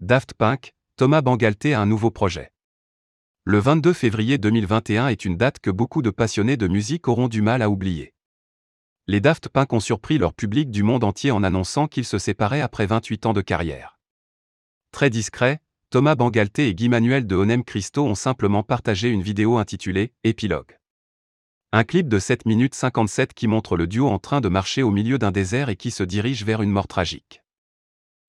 Daft Punk, Thomas Bangalter a un nouveau projet. Le 22 février 2021 est une date que beaucoup de passionnés de musique auront du mal à oublier. Les Daft Punk ont surpris leur public du monde entier en annonçant qu'ils se séparaient après 28 ans de carrière. Très discret, Thomas Bangalter et Guy Manuel de Onem Christo ont simplement partagé une vidéo intitulée Épilogue. Un clip de 7 minutes 57 qui montre le duo en train de marcher au milieu d'un désert et qui se dirige vers une mort tragique.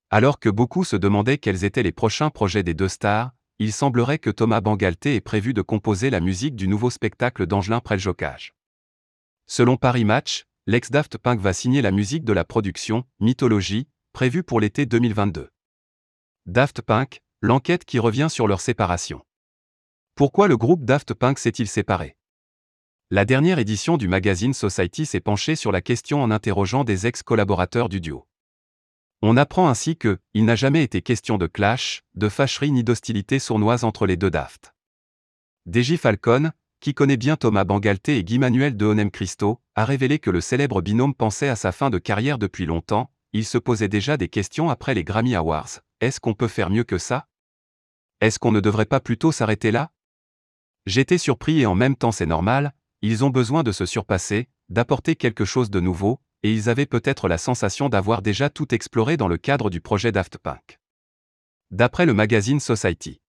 Alors que beaucoup se demandaient quels étaient les prochains projets des deux stars, il semblerait que Thomas Bangalter ait prévu de composer la musique du nouveau spectacle d'Angelin Preljocage. Selon Paris Match, l'ex-Daft Punk va signer la musique de la production Mythologie, prévue pour l'été 2022. Daft Punk, l'enquête qui revient sur leur séparation. Pourquoi le groupe Daft Punk s'est-il séparé? La dernière édition du magazine Society s'est penchée sur la question en interrogeant des ex-collaborateurs du duo. On apprend ainsi que, il n'a jamais été question de clash, de fâcherie ni d'hostilité sournoise entre les deux Daft. DJ Falcon, qui connaît bien Thomas Bangalter et Guy Manuel de Onem Christo, a révélé que le célèbre binôme pensait à sa fin de carrière depuis longtemps, il se posait déjà des questions après les Grammy Awards. Est-ce qu'on peut faire mieux que ça? Est-ce qu'on ne devrait pas plutôt s'arrêter là? J'étais surpris et en même temps c'est normal, ils ont besoin de se surpasser, d'apporter quelque chose de nouveau, et ils avaient peut-être la sensation d'avoir déjà tout exploré dans le cadre du projet Daft Punk. D'après le magazine Society.